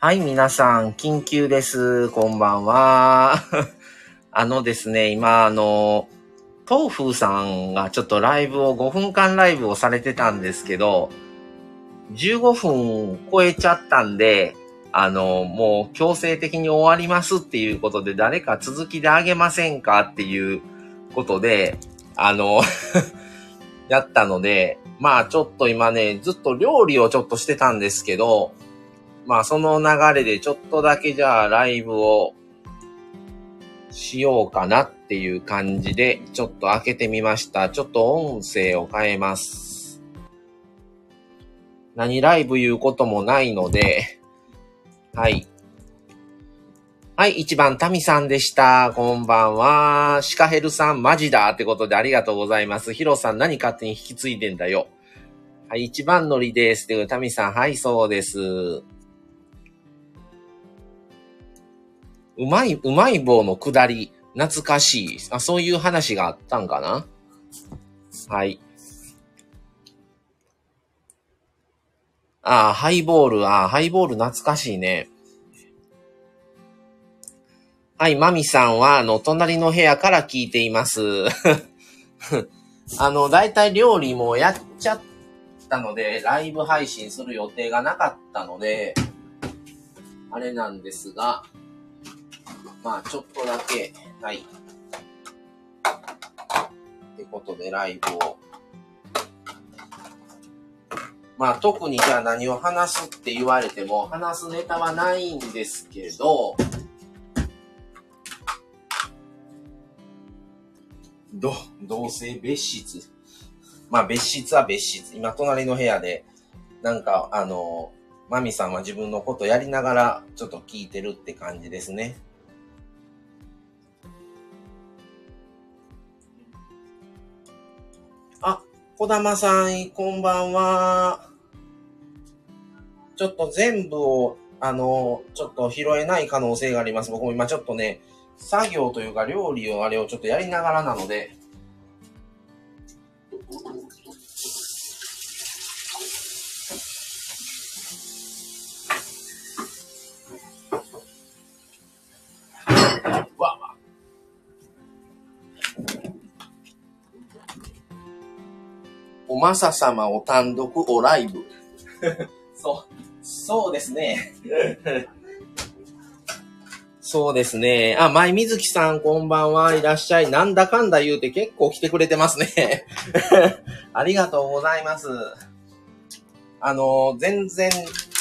はい、皆さん、緊急です。こんばんは。あのですね、今、あの、東風さんがちょっとライブを、5分間ライブをされてたんですけど、15分超えちゃったんで、あの、もう強制的に終わりますっていうことで、誰か続きであげませんかっていうことで、あの、やったので、まあちょっと今ね、ずっと料理をちょっとしてたんですけど、まあその流れでちょっとだけじゃあライブをしようかなっていう感じで、ちょっと開けてみました。ちょっと音声を変えます。何ライブ言うこともないので、はい。はい、1番、タミさんでした。こんばんは。シカヘルさん、マジだってことでありがとうございます。ヒロさん、何勝手に引き継いでんだよ。はい、一番乗りです。ってタミさん、はい、そうです。うまい、うまい棒の下り、懐かしい。あ、そういう話があったんかな？はい。あハイボール、あハイボール懐かしいね。はい、マミさんは、あの、隣の部屋から聞いています。あの、だいたい料理もやっちゃったので、ライブ配信する予定がなかったので、あれなんですが、まあ、ちょっとだけ、はい。ってことで、ライブを。まあ、特にじゃあ何を話すって言われても、話すネタはないんですけど、ど、同性別室。まあ別室は別室。今隣の部屋で、なんかあの、マミさんは自分のことやりながらちょっと聞いてるって感じですね。あ、小玉さん、こんばんは。ちょっと全部を、あの、ちょっと拾えない可能性があります。僕も今ちょっとね、作業というか料理をあれをちょっとやりながらなので、おまさ様お単独おライブ。そう、そうですね。そうですね。あ、舞水木さん、こんばんは。いらっしゃい。なんだかんだ言うて結構来てくれてますね。ありがとうございます。あの、全然、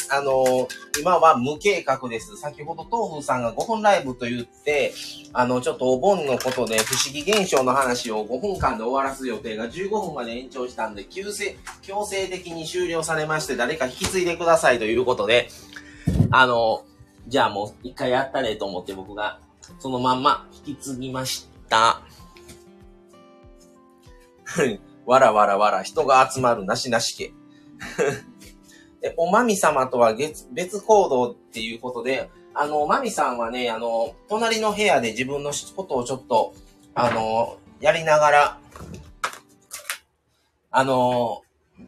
あの、今は無計画です。先ほど東風さんが5分ライブと言って、あの、ちょっとお盆のことで不思議現象の話を5分間で終わらす予定が15分まで延長したんで、強制、強制的に終了されまして、誰か引き継いでくださいということで、あの、じゃあもう一回やったれと思って僕がそのまんま引き継ぎました。わらわらわら人が集まるなしなし家。でおまみ様とは別別行動っていうことで、あの、おまみさんはね、あの、隣の部屋で自分のことをちょっと、あの、やりながら、あの、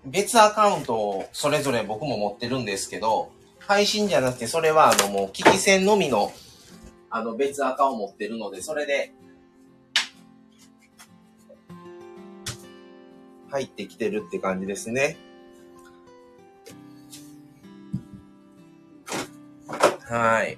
別アカウントをそれぞれ僕も持ってるんですけど、配信じゃなくて、それはあのもう聞き戦のみのあの別アカを持ってるので、それで入ってきてるって感じですね。はい。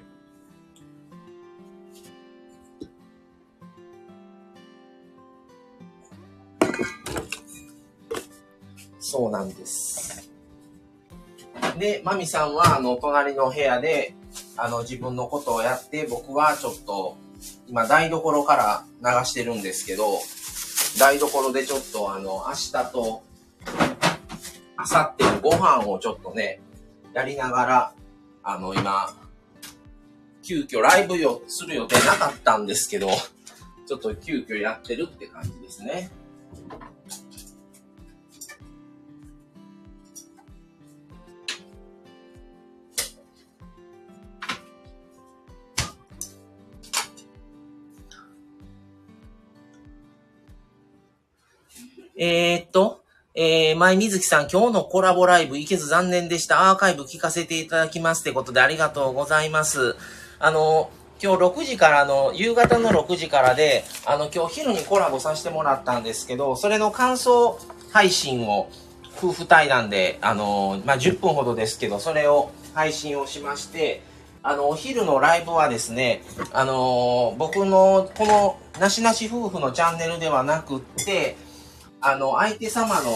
そうなんです。で、マミさんは、あの、隣の部屋で、あの、自分のことをやって、僕はちょっと、今、台所から流してるんですけど、台所でちょっと、あの、明日と、明後日のご飯をちょっとね、やりながら、あの、今、急遽ライブをする予定なかったんですけど、ちょっと急遽やってるって感じですね。えー、っと、ええー、前水木さん、今日のコラボライブ行けず残念でした。アーカイブ聞かせていただきますってことでありがとうございます。あの、今日6時からの、夕方の6時からで、あの、今日昼にコラボさせてもらったんですけど、それの感想配信を、夫婦対談で、あの、まあ、10分ほどですけど、それを配信をしまして、あの、お昼のライブはですね、あの、僕のこの、なしなし夫婦のチャンネルではなくって、あの、相手様の、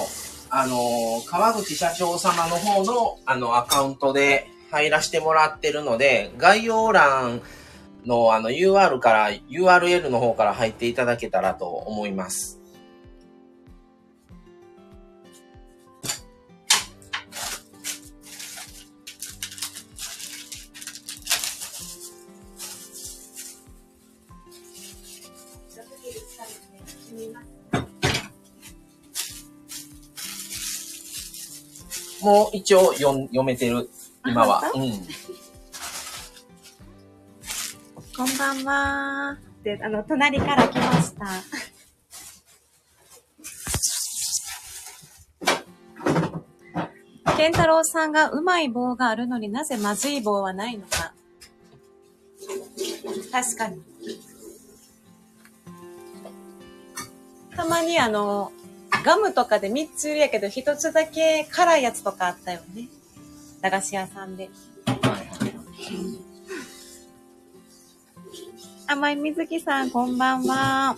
あの、川口社長様の方の、あの、アカウントで入らせてもらってるので、概要欄の、あの、UR から、URL の方から入っていただけたらと思います。もう一応読読めてる、今は。うん。こんばんは。で、あの、隣から来ました。健太郎さんがうまい棒があるのになぜまずい棒はないのか。確かに。たまにあの、ガムとかで3つ売りやけど、1つだけ辛いやつとかあったよね。駄菓子屋さんで。甘い水木さん、こんばんは。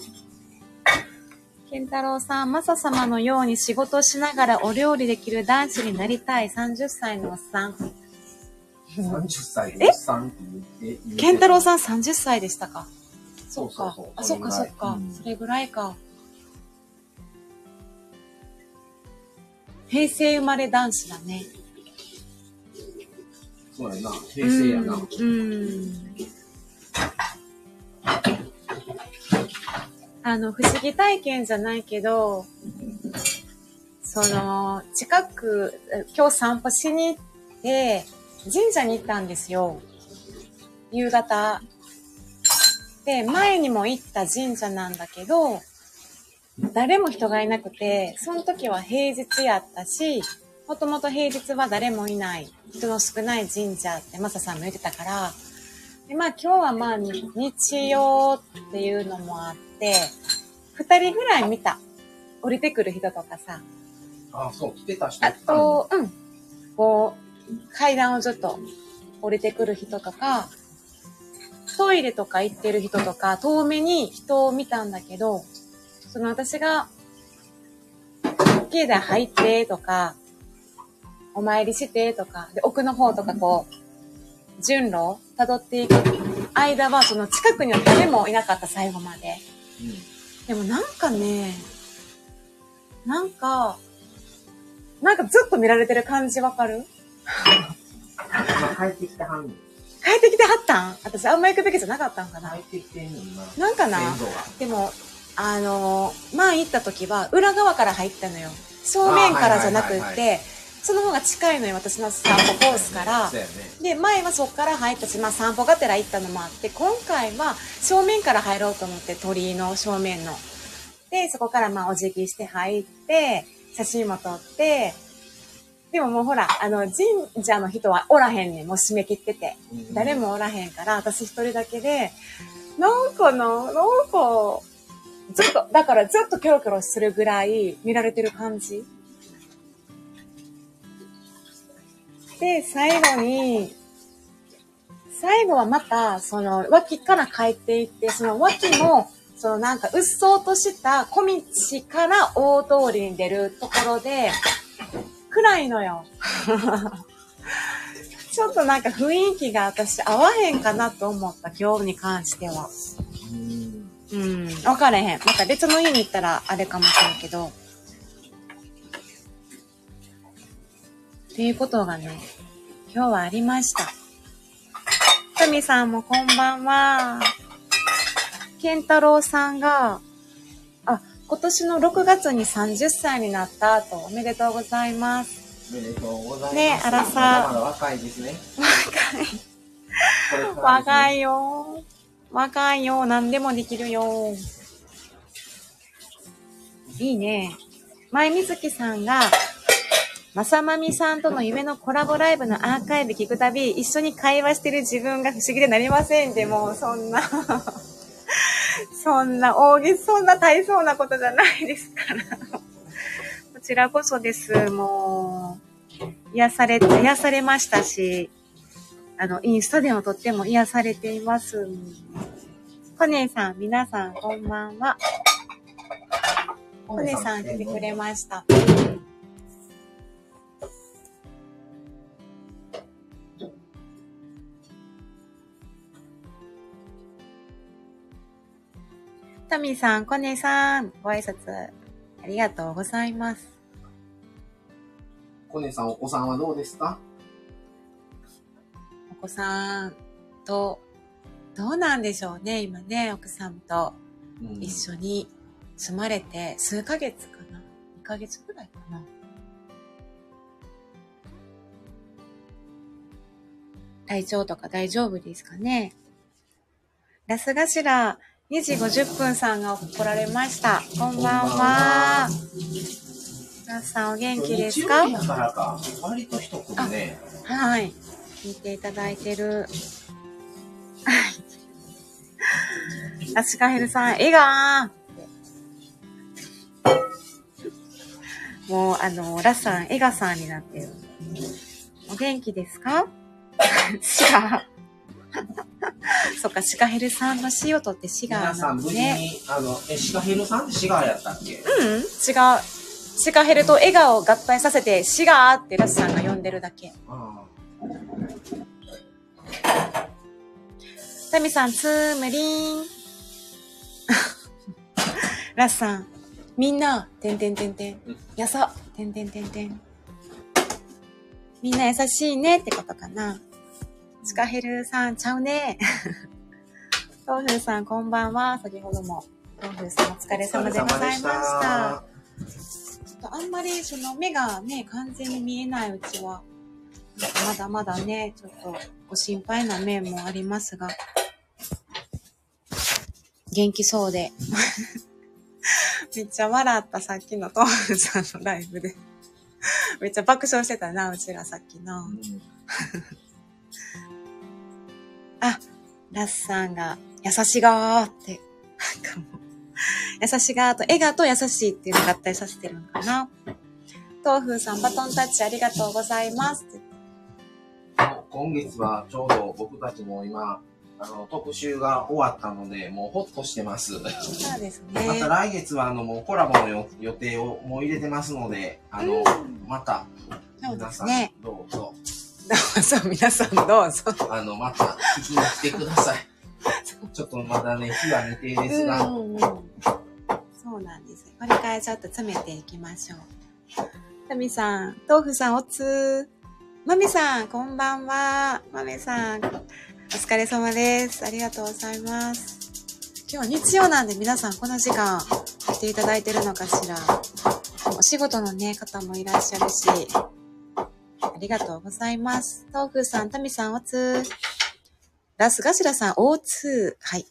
健太郎さん、マサ様のように仕事しながらお料理できる男子になりたい30歳のおっさん。30歳のおっさんって言って。健太郎さん30歳でしたか？そうか。あ、そっかそっか、それぐらいか。平成生まれ男子だね。そうやな。平成やな。うん。あの、不思議体験じゃないけど、その、近く、今日散歩しに行って、神社に行ったんですよ。夕方。で、前にも行った神社なんだけど、誰も人がいなくて、その時は平日やったし、もともと平日は誰もいない、人の少ない神社ってマサさんも言ってたから、でまあ今日はまあ日曜っていうのもあって、二人ぐらい見た。降りてくる人とかさ。ああ、そう、来てた人あと、うん。こう、階段をずっと降りてくる人とか、トイレとか行ってる人とか、遠目に人を見たんだけど、その私が、境内入ってとか、お参りしてとか、で、奥の方とかこう、順路を辿っていく。間は、その近くには誰もいなかった、最後まで。うん、でもなんかね、なんか、なんかずっと見られてる感じわかる？帰ってきてはん帰ってきてはったん？私あんま行くべきじゃなかったんかな。帰ってきてんのな。なんかなでも、あの、前行った時は裏側から入ったのよ。正面からじゃなくって、その方が近いのよ、私の散歩コースから。で、前はそこから入ったし、まあ散歩がてら行ったのもあって、今回は正面から入ろうと思って、鳥居の正面の。で、そこからまあお辞儀して入って、写真も撮って、でももうほら、あの、神社の人はおらへんねん。もう締め切ってて。誰もおらへんから、私一人だけで、なんかな、なんか、ずっと、だからずっとキョロキョロするぐらい見られてる感じ。で、最後に、最後はまた、その、脇から帰っていって、その脇も、そのなんか、うっそうとした小道から大通りに出るところで、暗いのよ。ちょっとなんか雰囲気が私合わへんかなと思った、今日に関しては。うん、分かれへん。また別の家に行ったらあれかもしれんけど。っていうことがね、今日はありました。ふみさんもこんばんは。健太郎さんが、あ、今年の6月に30歳になったと、おめでとうございます。おめでとうございます。ね、あらさ。まだ若いですね。若い。若いよ。若いよ。何でもできるよ。いいね。前水木さんが、まさまみさんとの夢のコラボライブのアーカイブ聞くたび、一緒に会話してる自分が不思議でなりませんで、もそんな そんな大げそんな大層なことじゃないですからこちらこそです。もう、癒され、癒されましたし、あの、インスタでもとっても癒されています。コネさん、皆さん、こんばんは。コネさん来てくれました。タミさん、コネさん、ご挨拶ありがとうございます。コネさん、お子さんはどうですか？お子さんと、どうなんでしょうね、今ね、奥さんと。一緒に住まれて数ヶ月かな ?2 ヶ月ぐらいかな。体調とか大丈夫ですかね。ラス頭、2時50分さんが来られました。こんばんは。皆さんお元気ですか？割と人来るね。はい。聞いていただいてる。アシカヘルさん、笑顔もう、あの、ラさん、エガさんになってる。お元気ですか？シガそっか、シカヘルさんの死をとってシガーなんですね。皆さん、無事に、あの、え、シカヘルさんってシガーやったっけ？うん、違う。シカヘルと笑顔を合体させて、シガーってラスさんが呼んでるだけ。タミさん、つーむりん。ラスさん、みんな、てんてんてんてん。やさ、てんてんてんてん。みんな優しいねってことかな。シカヘルさん、ちゃうね。トーフーさん、こんばんは。先ほども。トーフーさん、お疲れ様でございました。ちょっとあんまりその目がね、完全に見えないうちは、まだまだね、ちょっとご心配な面もありますが、元気そうで。めっちゃ笑ったさっきのトーフさんのライブで。めっちゃ爆笑してたな、うちらさっきの。うんあ、ラスさんが、優しがーって、なんかもう、優しがーと、笑顔と優しいっていうのを合体させてるのかな。豆腐さん、バトンタッチありがとうございます。今月はちょうど僕たちも今、あの、特集が終わったので、もうほっとしてます。そうですね。また来月は、あの、もうコラボの予定をもう入れてますので、あの、うん、また、皆さん、どうぞ。どうぞ、皆さんどう？ぞ。あの、また聞きに来てください。ちょっとまだね、日は未定ですが。うんうん、そうなんです。これからちょっと詰めていきましょう。タミさん、豆腐さん、おつまみさん、こんばんは。まみさん、お疲れ様です。ありがとうございます。今日は日曜なんで皆さんこの時間来ていただいてるのかしら。お仕事のね、方もいらっしゃるし、ありがとうございます。豆腐さん、タミさん、おつラスガシラさん、おつはい。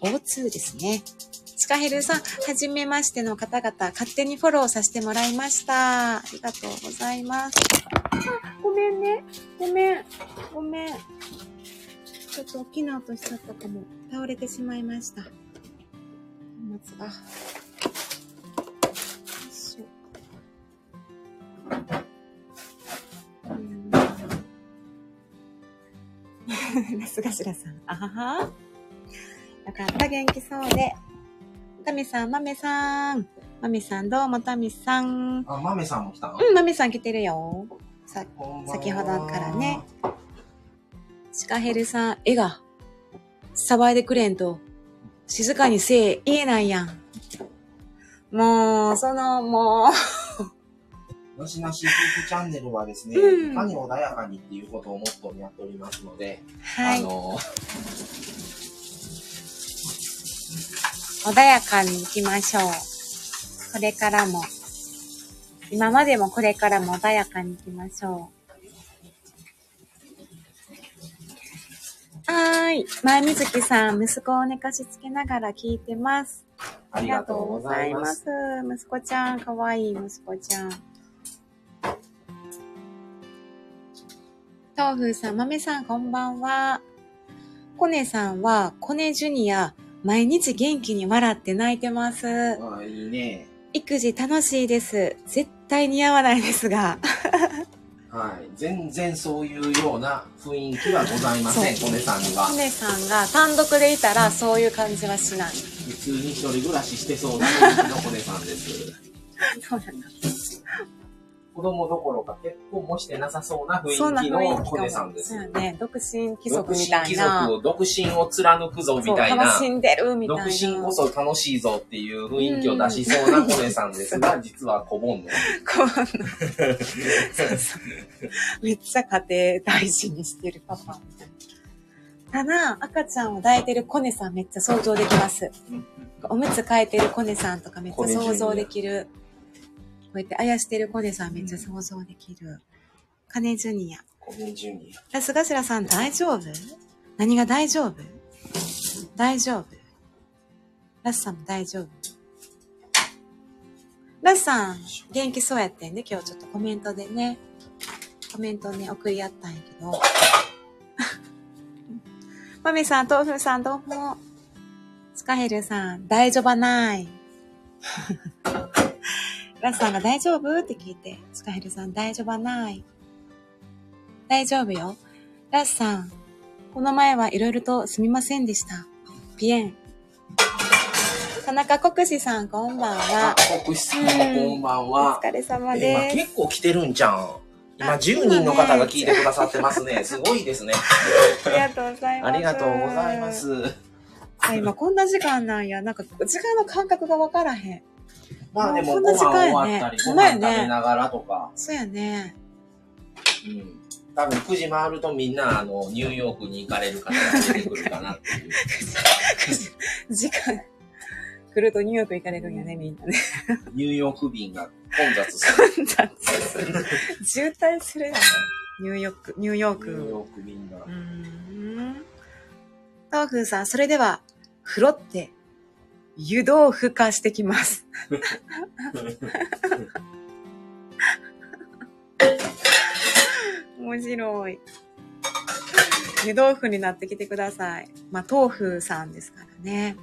おつですね。シカヘルさん、はじめましての方々、勝手にフォローさせてもらいました。ありがとうございます。あ、ごめんね。ごめん。ごめん。ちょっと大きな音しちゃったかも。倒れてしまいました。荷物が。ラスガシラさん。あはは。よかった、元気そうで。タミさん、マメさん。マミさん、どうも、タミさん。あ、マメさんも来たの？うん、マメさん来てるよ。さ、先ほどからね。シカヘルさん、絵が、騒いでくれんと、静かにせえ、言えないやん。もう、その、もうのしなし夫婦チャンネルはですね、うん、いかに穏やかにっていうことをモットーにやっておりますので、はい、あの 穏やかに行きましょう。これからも。今までもこれからも穏やかに行きましょう。はーい。前水木さん、息子を寝かしつけながら聞いてます。ありがとうございます。息子ちゃん、かわいい息子ちゃん。豆腐さん、豆さん、こんばんは。コネさんは、コネジュニア、毎日元気に笑って泣いてます。ああ、いいね。育児楽しいです。絶対似合わないですが。はい。全然そういうような雰囲気はございません、コネさんにはコ。ネさんが単独でいたら、そういう感じはしない。普通に一人暮らししてそうな雰囲気のコネさんです。そうなんだ。子供どころか結婚もしてなさそうな雰囲気のコネさんですそう。やね。独身貴独身族みたい貴な。族を、独身を貫くぞみたいな。楽しんでるみたい独な。身こそ楽しいぞっていう雰囲気を出しそうなコネさんですが、実は。こんな。そうそう。めっちゃ家庭大事にしてるパパみたいな。ただ、赤ちゃんを抱いてるコネさんめっちゃ想像できます。おむつ替えてるコネさんとかめっちゃ想像できる。こうやってあやしてるコネさんめっちゃ想像できる。カネジュニア。コネジュニラスガシラさん大丈夫？何が大丈夫？大丈夫ラスさんも大丈夫？ラスさん、元気そうやってんで、今日ちょっとコメントでね、コメントね、送り合ったんやけど。マミさん、豆腐さん、どうも。スカヘルさん、大丈夫ない。ラスさんが大丈夫？って聞いて、スカヘルさん、大丈夫ない。大丈夫よ。ラスさん、この前はいろいろとすみませんでした。ピエン。田中国士さん、こんばんア。は。国士さんもこんばんおは。疲れ様今です。結構来てるんじゃん。今あ10人の方が聞いてくださってますね。すごいですね。ありがとうございます。ありがとうございま。す。あ、今こんな時間なんや。なんか時間の感覚がわからへん。まあでもご飯終わったり、ご飯ね食べながらとか。そうやね。うん。多分9時回るとみんなあのニューヨークに行かれる方が出てくるかなっていう。時間来るとニューヨーク行かれるんやね、みんなね。ニューヨーク便が混雑する。混雑する。渋滞するよね。ニューヨーク、ニューヨーク。ニューヨーク便がう。ーん。豆腐さん、それでは、風呂って、湯豆腐化してきます。面白い。湯豆腐になってきてください。まあ、豆腐さんですからね。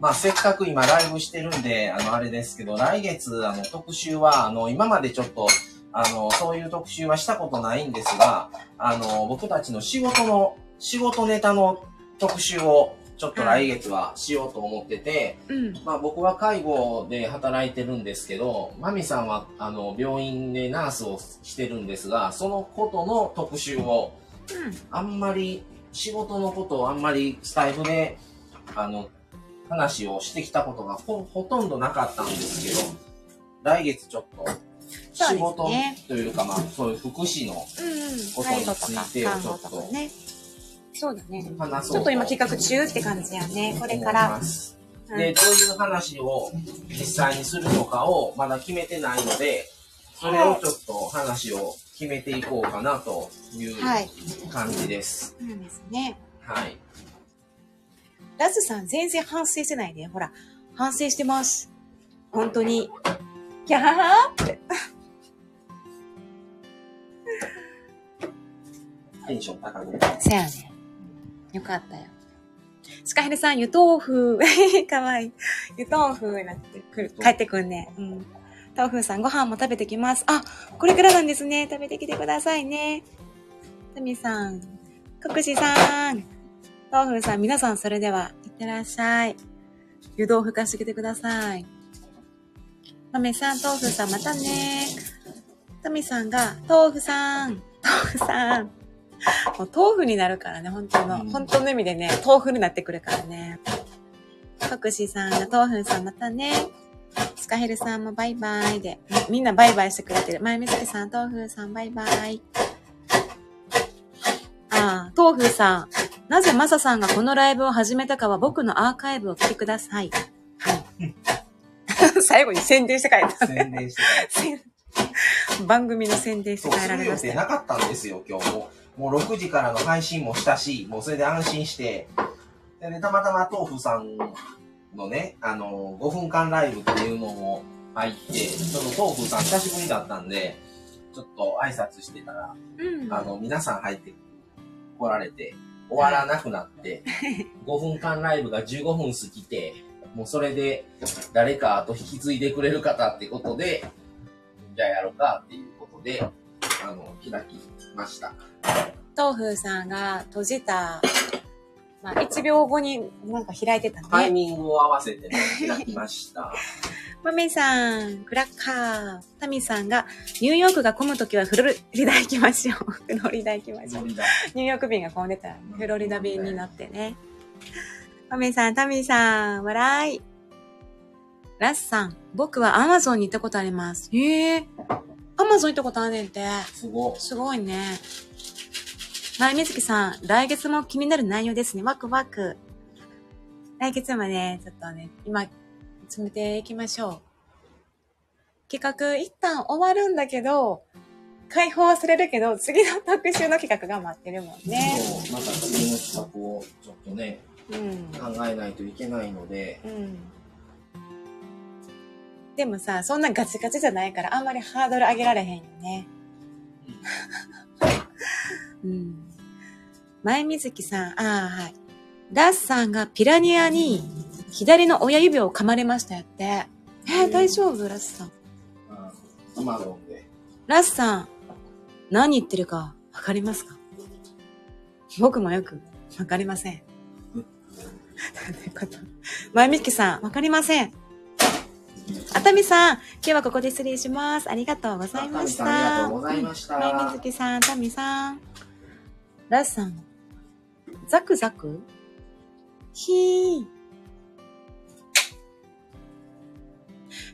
まあ、せっかく今ライブしてるんで、あの、あれですけど、来月、あの、特集は、あの、今までちょっと、あの、そういう特集はしたことないんですが、あの、僕たちの仕事の、仕事ネタの特集を、ちょっと来月はしようと思ってて、うん。まあ僕は介護で働いてるんですけど、マミさんはあの病院でナースをしてるんですが、そのことの特集を、あんまり仕事のことをあんまりスタイフで、あの、話をしてきたことがほほとんどなかったんですけど、来月ちょっと仕事というか、まあそういう福祉のうんうん。ことについてをちょっととかね。そうだね。話そうちょっと今企画中って感じやね。これからで、どういう話を実際にするのかをまだ決めてないので、それをちょっと話を決めていこうかなというはい。感じです。そうなんですね。はい。ラスさん全然反省してないで。ほら、反省してます。本当に。キャーって。テンション高く。せやね。よかったよ。スカヘルさん、湯豆腐。かわいい。湯豆腐になってくる。帰ってくんね。うん。豆腐さん、ご飯も食べてきます。あ、これからなんですね。食べてきてくださいね。タミさん、国士さん、豆腐さん、皆さんそれでは、いってらっしゃい。湯豆腐化してきてください。タミさん、豆腐さん、またね。タミさんが、豆腐さん、豆腐さん。もう豆腐になるからね、本当の、うん本当の意味でね、豆腐になってくるからね。国士さんが豆腐さんまたね。スカヘルさんもバイバイで。みみんなバイバイしてくれてる。前みつきさん、豆腐さんバイバイ。ああ、豆腐さん。なぜマサさんがこのライブを始めたかは僕のアーカイブを聞いてください。はい最後に宣伝して帰ったね。宣伝してた。番組の宣伝して帰られましたよ。定なかったんですよ、今日も。もう6時からの配信もしたし、もうそれで安心して。でね、たまたま豆腐さんのね、あの、5分間ライブっていうのも入って、その豆腐さん久しぶりだったんで、ちょっと挨拶してたら、うん、あの、皆さん入って来られて、終わらなくなって、5分間ライブが15分過ぎて、もうそれで誰かと引き継いでくれる方ってことで、じゃあやろうかっていうことで、あの、開きました。豆腐さんが閉じた、まあ、1秒後になんか開いてたね。タイミングを合わせて、ね、開きました。マメさん、クラッカー。タミさんが、ニューヨークが混むときはフロリダ行きましょう。フロリダ行きましょう。ニューヨーク便が混んでたら、フロリダ便になってね。マメさん、タミさん、笑い。ラスさん、僕はアマゾンに行ったことあります。へえ。アマゾン行ったことあんねんって。すごすごいね。前みずきさん、来月も気になる内容ですね。ワクワク。来月もね、ちょっとね、今、詰めていきましょう。企画一旦終わるんだけど、解放はされるけど、次の特集の企画が待ってるもんね。そう、また次の企画をちょっとね、うん、考えないといけないので。うん。でもさ、そんなガチガチじゃないから、あんまりハードル上げられへんよね。うん。前水木さん、ああ、はい。ラッさんがピラニアに左の親指を噛まれましたよって。えー、大丈夫？ラスさん。アマゾンで。ラスさん、何言ってるかわかりますか？僕もよくわかりません。前みきさん、わかりません。熱海さん、今日はここで失礼します。ありがとうございました。ありがとうございました。前みずきさん、熱海さん。ラスさん、ザクザク？ひー。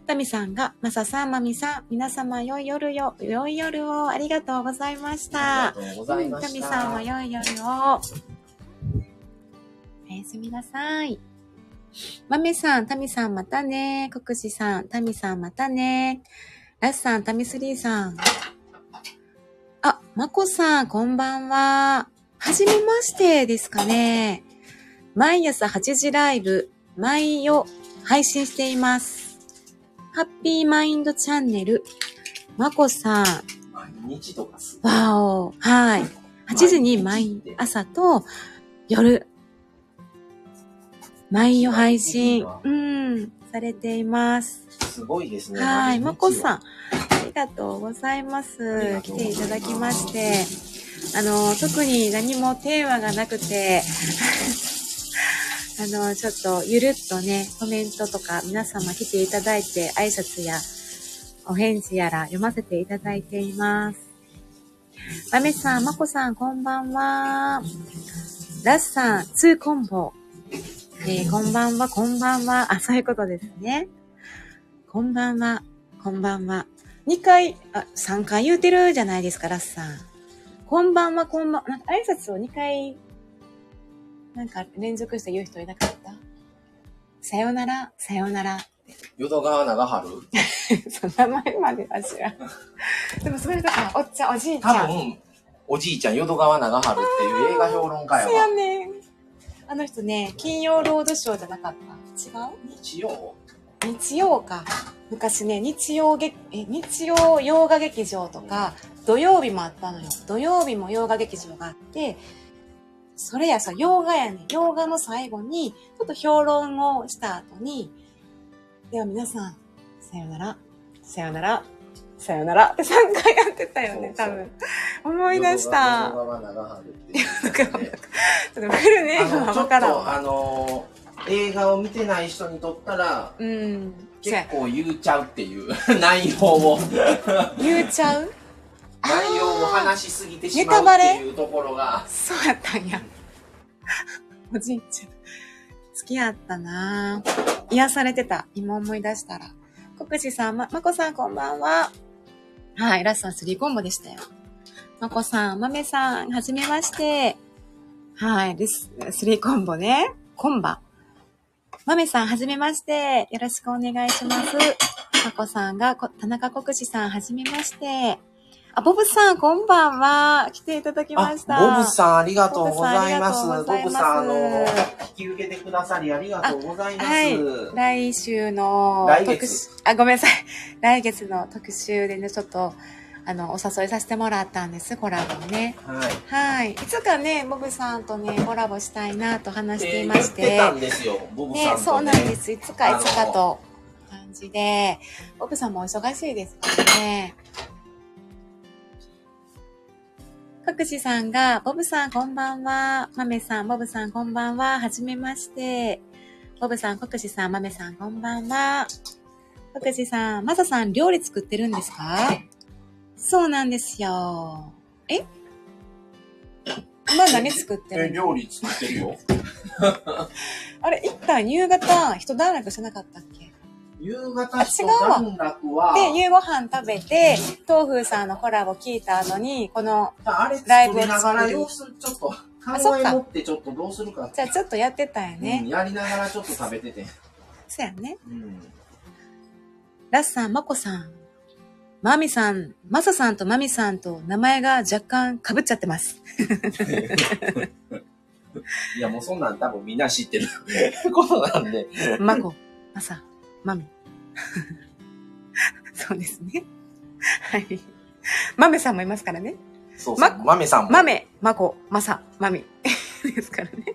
タミさんが、マサさん、マミさん、皆様、良い夜よ、良い夜を、ありがとうございました。ありがとうございました。タミさんは良い夜を。おやすみなさい。マメさん、タミさんまたね。コクシさん、タミさんまたね。ラスさん、タミスリーさん。あ、マコさん、こんばんは。はじめましてですかね。毎朝8時ライブ、毎夜配信しています。ハッピーマインドチャンネル、まこさん。毎日とかすわお。はい。8時に毎朝と夜、毎夜配信、うん、されています。すごいですね。はい。まこさん、ありがとうございます。来ていただきまして。あの、特に何もテーマがなくて あの、ちょっとゆるっとね、コメントとか皆様来ていただいて挨拶やお返事やら読ませていただいています。まめさん、まこさん、こんばんは。ラスさん、ツーコンボ。えー、こんばんは、こんばんは。あ、そういうことですね。こんばんは、こんばんは。2回、あ、3回言うてるじゃないですか、ラスさん。こんばんは、こんばん、なんか挨拶を2回、なんか連続して言う人いなかった？さよなら、さよなら。淀川長春？その名前までは知らん。でもそれだから、おっちゃん、おじいちゃん。多分、おじいちゃん、淀川長春っていう映画評論家やわ。そうやねあの人ね、金曜ロードショーじゃなかった？違う？日曜？日曜か。昔ね、日曜劇、え、日曜洋画劇場とか、土曜日もあったのよ。土曜日も洋画劇場があって、それやさ、洋画やね。洋画の最後に、ちょっと評論をした後に、では皆さん、さよなら、さよなら、さよなら。って3回やってたよね、多分。思い出した。ちょっとフルネームは分からん。あの映画を見てない人にとったら、うん、結構言うちゃうっていう。内容を。言うちゃう？内容を話しすぎてしまうっていうところが。そうやったんや。おじいちゃん。好きやったな。癒されてた。今思い出したら。国士さんままこさんこんばんははいラスさん3コンボでしたよまこさんまめさんはじめましてはいです。3コンボねコンバまめさん、はじめまして。よろしくお願いします。まこさんが、田中国士さん、はじめまして。あ、ボブさん、こんばんは。来ていただきました。ボブさん、ありがとうございます。ボブさんありがとうございますボブさん、あの、引き受けてくださりありがとうございます。はい。来週の来月特集、あ、ごめんなさい。来月の特集でね、ちょっと、あの、お誘いさせてもらったんです、コラボにね。はい。はい。いつかね、ボブさんとね、コラボしたいなと話していまし言ってたんですよ、ボブさんと、ね。ね、そうなんです。いつかいつかと感じで、ボブさんもお忙しいですからね。かくしさんが、ボブさんこんばんは。まめさん、ボブさんこんばんは。はじめまして。ボブさん、かくしさん、まめさんこんばんは。かくしさん、まささん料理作ってるんですか？そうなんですよ。え？今何作ってる？え、の料理作ってるよ。あれ、一旦夕方、一段落してなかったっけ？夕方あ違うで、夕ご飯食べて、東風さんのコラボ聞いた後に、この、ライブを作る様子ちょっってちょっとどうするかじゃあちょっとやってたんやうん、ね。やりながらちょっと食べてて。そうやね。うん。ラッさん、マコさん、マミさん、マサさんとマミさんと名前が若干被っちゃってます。いや、もうそんなん多分みんな知ってる ことなんで。マコ、マサ、マミ。そうですね。はい。マメさんもいますからね。そうそう。ままめさんも。マメ、マコ、マサ、マミ。ですからね。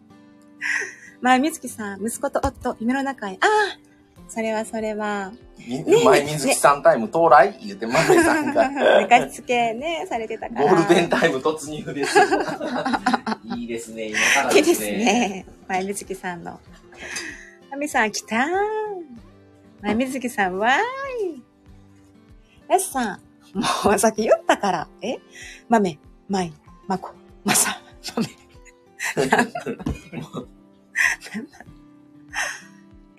前みつきさん、息子と夫、夢の中へ。ああそれはそれは。みね前水木さんタイム到来？言って、まめさんが。寝かしつけね、されてたから。ゴールデンタイム突入です。いいですね、今からでいいですすね。ね。前みつきさんの。マミさん来たー。前みつきさん、わーい。ラスさん、もうさっき言ったから。え？マメ、マイ、マコ、マサ、マメ。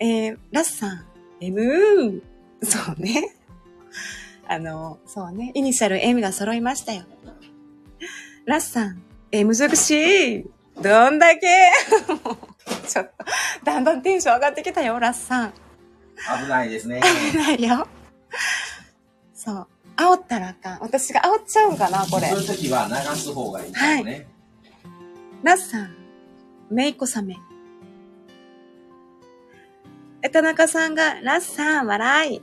えー、ラスさん、M、そうね。あの、そうね。イニシャル M が揃いましたよ。ラスさん、え、難しい。どんだけ？ちょっと、だんだんテンション上がってきたよ、ラスさん。危ないですね。ないよ。そう。煽ったらあかん。私が煽っちゃうんかな、これそう。いう時は流す方がいいですね。ラスさん、メイコサメ。え、田中さんが、ラスさん、笑い。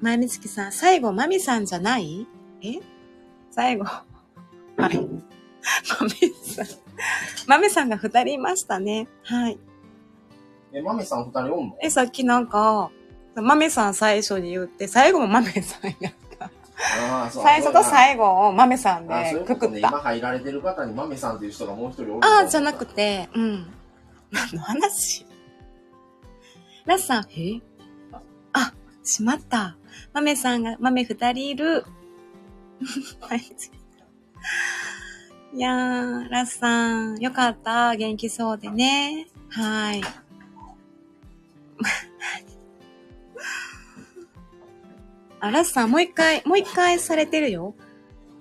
前みつきさん、最後、マミさんじゃない？え？最後。あれマミさん。マミさんが二人いましたね。はい。え、まめさん二人おんの？え、さっきなんか、マメさん最初に言って、最後もマメさんやった。ああ、そう最初と最後をマメさんでうことね、今くくった。入られてる方にまめさんという人がもう一人おるああ、じゃなくて、うん。何の話？ラスさん、え？あ、しまった。マメさんが、マメ二人いる。はいいやー、ラスさん、よかった。元気そうでね。はい。あ、ラスさん、もう一回、もう一回されてるよ。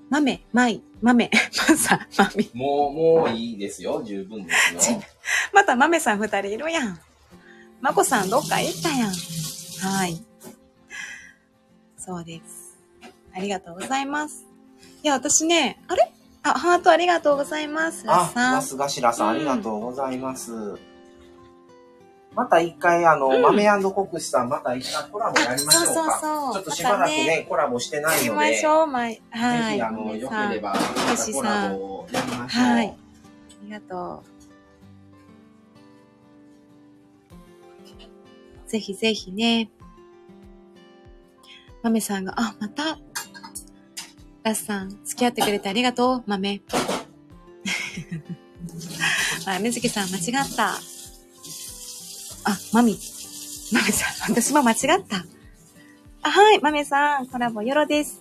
マメ、マイ、マメ、マサ、マミ。もう、もういいですよ。十分ですよ。またマメさん二人いるやん。マコさんどっか行ったやん。はい。そうです。ありがとうございます。いや、私ね、あれ？あ、ハートありがとうございます。ラあス、さん。なすがしらさん、うんありがとうございます。また一回、あの、うん豆国士さん、また一回コラボやりましょうか。そうそうそうちょっとしばらくね、またコラボしてないので、ましょう、まい。はぜひ、い。あの、よければ、またコラボをやりましょう。はいありがとう。ぜひぜひね。マメさんが、あ、また。ラスさん、付き合ってくれてありがとう、マメ。あ、水木さん、間違った。あ、マミ。マメさん、私も間違った。あ、はい、マメさん、コラボよろです。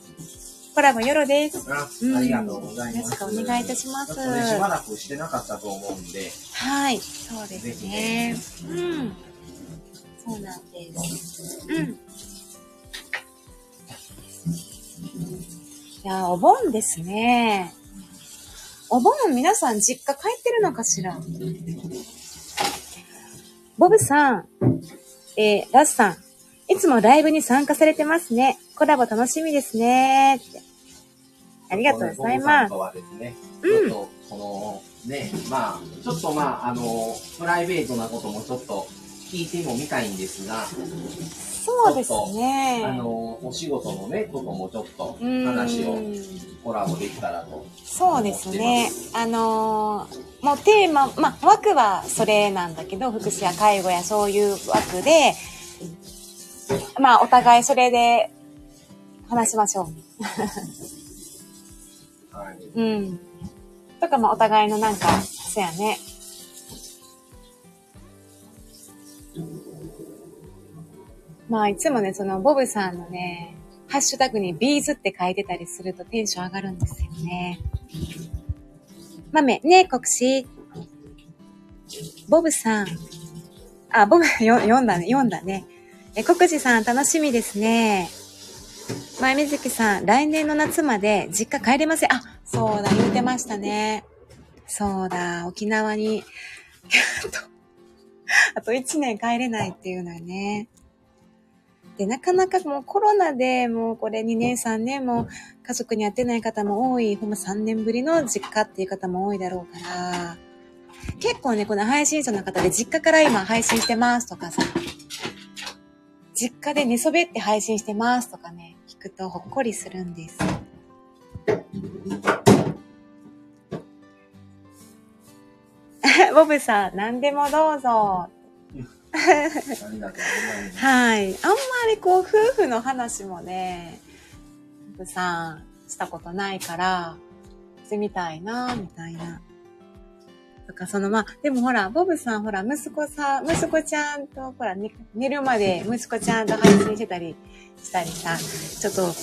コラボよろです。ありがとうございます。よろしくお願いいたしますしばらくしてなかったと思うんで、はい、そうですね。うん。そうなんです。うん。いや、お盆ですね。お盆皆さん実家帰ってるのかしら？ボブさん、えー、ラスさん、いつもライブに参加されてますね。コラボ楽しみですね。ってありがとうございます。はですね、うんちょっと、その、ね、まあ、ちょっとまあ、あの、プライベートなこともちょっと聞いてもみたいんですが、そうですね。あの、お仕事のね、こともちょっとうん話をコラボできたらと。そうですね。あのーもうテーマ、まあ、枠はそれなんだけど、福祉や介護やそういう枠で、まあ、お互いそれで話しましょはい。う。うん。とか、まあ、お互いのなんか、そうやね。まあ、いつもね、その、ボブさんのね、ハッシュタグにビーズって書いてたりするとテンション上がるんですよね。豆、ねえ、国士。ボブさん。あ、ボブ、よ読んだね、読んだね。え、国士さん、楽しみですね。前水木さん、来年の夏まで実家帰れません。あ、そうだ、言うてましたね。そうだ、沖縄に、あと、あと1年帰れないっていうのはね。で、なかなかもうコロナでもうこれ2年3年も家族に会ってない方も多い、ほんま3年ぶりの実家っていう方も多いだろうから、結構ね、この配信者の方で実家から今配信してますとかさ、実家で寝そべって配信してますとかね、聞くとほっこりするんです。ボブさん、何でもどうぞ。ありがとうございます。はい。あんまりこう、夫婦の話もね、ボブさん、したことないから、してみたいな、みたいな。とか、そのまあ、でもほら、ボブさんほら、息子さん、息子ちゃんと、ほら、ね、寝るまで息子ちゃんと配信してたりしたりさ、ちょっと、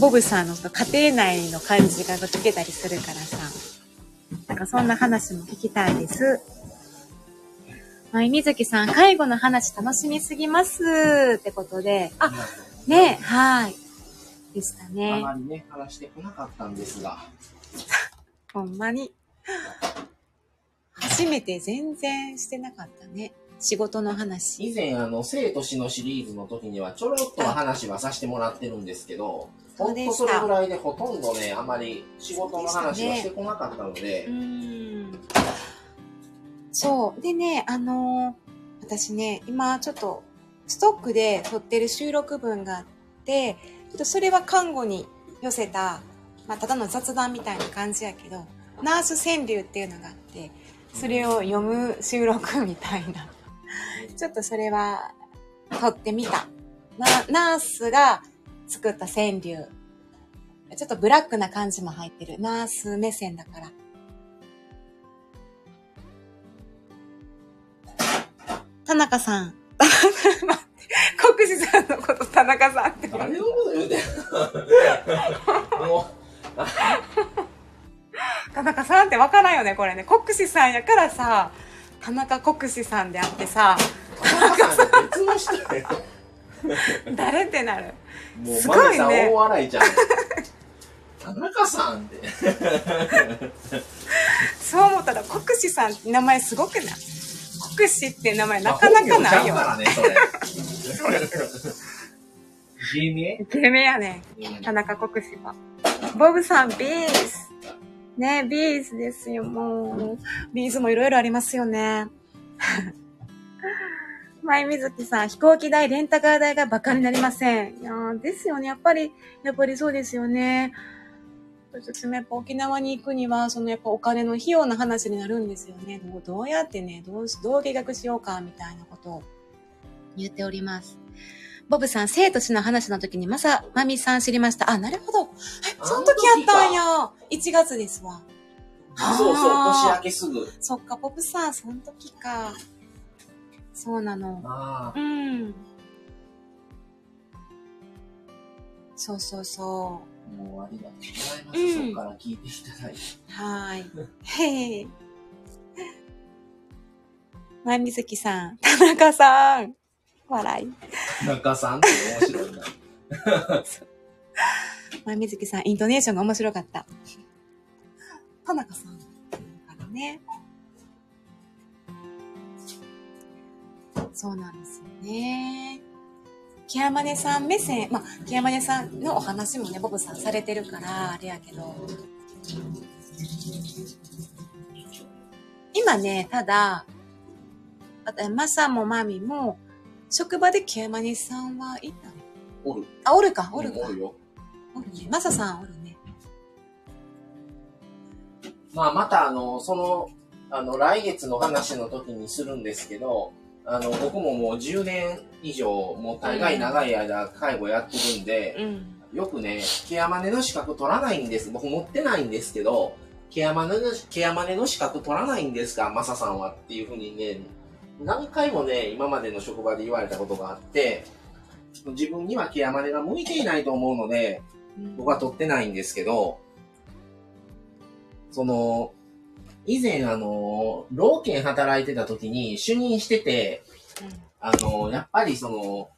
ボブさんの家庭内の感じが聞けたりするからさ、なんかそんな話も聞きたいです。はい、水木さん、介護の話楽しみすぎますってことで、あ、ね、はい。でしたあね。まりね、話してこなかったんですが、ほんまに。初めて全然してなかったね。仕事の以話。前、あの、生と死のシリーズの時には、ちょろっとは話はさせてもらってるんですけど、ほんとそれぐらいでほとんどね、あまり仕事の話はしてこなかったのでう、ーん。そう。でね、あのー私ね、今ちょっとストックで撮ってる収録文があって、ちょっとそれは看護に寄せた、まあ、ただの雑談みたいな感じやけど、ナース川柳っていうのがあって、それを読む収録みたいな。ちょっとそれは撮ってみた。なナースが作った川柳。ちょっとブラックな感じも入ってる。ナース目線だから。田中さん。待って。国士さんのこと田中さんって。誰のこと言うてんのも田中さんってわからんよね、これね。国士さんやからさ、田中国士さんであってさ、う、田中さん別の人やよ誰ってなる？すごいね大笑いちゃう。田中さんって。そう思ったら国士さんって名前すごくない？国士って名前なかなかないよま。あ本名ちゃうからね、それ。芸名イケメンやねん。田中国士は。ボブさん、ビーズ。ねビーズですよ、もう。ビーズもいろいろありますよね。前水木さん、飛行機代、レンタカー代がバカになりません。いやーですよね。やっぱり、やっぱりそうですよね。私もやっぱ沖縄に行くには、そのやっぱお金の費用の話になるんですよね。どうどうやってね、どうし、どう計画しようか、みたいなことを言っております。ボブさん、生と死の話の時にまさ、まみさん知りました。あ、なるほど。え、その時やったんや。1月ですわ。そうそう、年明けすぐ。そっか、ボブさん、その時か。そうなの。あうん。そうそうそあ、もうありがとうございます。うんそこから聞いていただいて。う。はーい。へい。前水木さん、田中さん。笑い。田中さんって面白いな。前水木さん、イントネーションが面白かった。田中さん。からね。そうなんですよね。ケアマネさん目線、まあ、ケアマネさんのお話もね、ボブさんされてるから、あれやけど。今ね、ただ、マサもマミも、職場でケアマネさんはいたおる。あ、おるか、おるか。おるよ。おるね。マサさんおるね。まあ、また、あの、その、あの、来月の話の時にするんですけど、あの、僕ももう10年以上、もう大概長い間介護やってるんで、うん。よくね、ケアマネの資格取らないんです。僕持ってないんですけど、ケアマネの、ケアマネの資格取らないんですか、マサさんはっていうふうにね、何回もね、今までの職場で言われたことがあって、自分にはケアマネが向いていないと思うので、僕は取ってないんですけど、その、以前あの、老犬働いてた時に主任してて、あの、やっぱりその、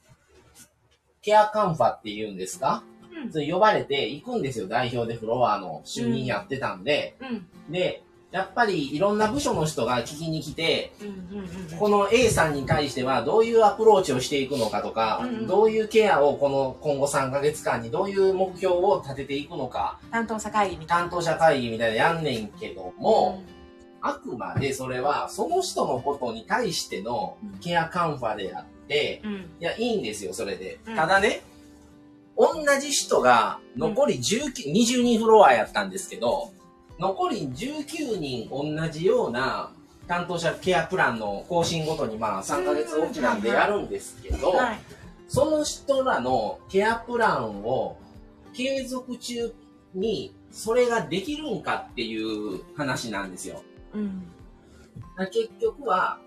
ケアカンファって言うんですか？うん。それ呼ばれて行くんですよ、代表でフロアの主任やってたんで。うん。で、やっぱりいろんな部署の人が聞きに来て、うん。うん。うん。この A さんに対してはどういうアプローチをしていくのかとか、うんうんどういうケアをこの今後3ヶ月間にどういう目標を立てていくのか、担当者会議みたい担当者会議みたいなやんねんけどな。も、あくまでそれはその人のことに対してのケアカンファであって、うん。うん。いや、いいんですよ、それで。うんただね、同じ人が残り19、20人フロアやったんですけど、残り19人同じような担当者ケアプランの更新ごとにまあ3ヶ月おきなんでやるんですけど、はい。その人らのケアプランを継続中にそれができるんかっていう話なんですよ。うん。結局は、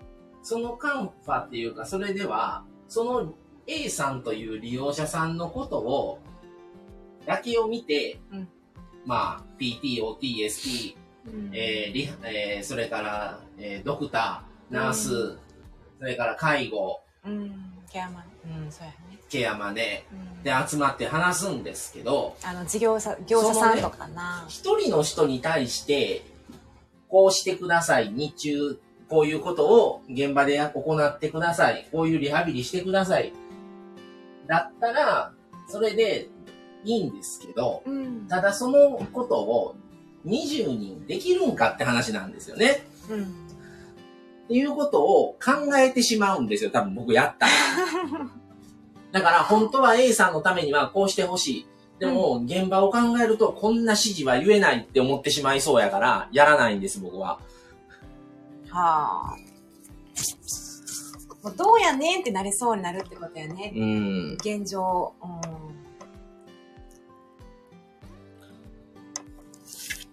そのカンファっていうか、それでは、その A さんという利用者さんのことを、だけを見て、うんまあ、PT、OT、ST、うんえーリえーそれから、えードクター、ナース、うそれから介護、うん。ケアマン。うん、そうやね。ケアまで、うんで集まって話すんですけど、あの、事業者、業者さんとかな。一人の人に対して、こうしてください。日中、こういうことを現場で行ってください。こういうリハビリしてください。だったら、それでいいんですけど、うん。ただそのことを20人できるんかって話なんですよね。うん。っていうことを考えてしまうんですよ。多分僕やったら。だから本当は A さんのためにはこうしてほしい。でも、現場を考えるとこんな指示は言えないって思ってしまいそうやから、やらないんです、僕は。はあ。もうどうやねんってなりそうになるってことやね。うん。現状。うん。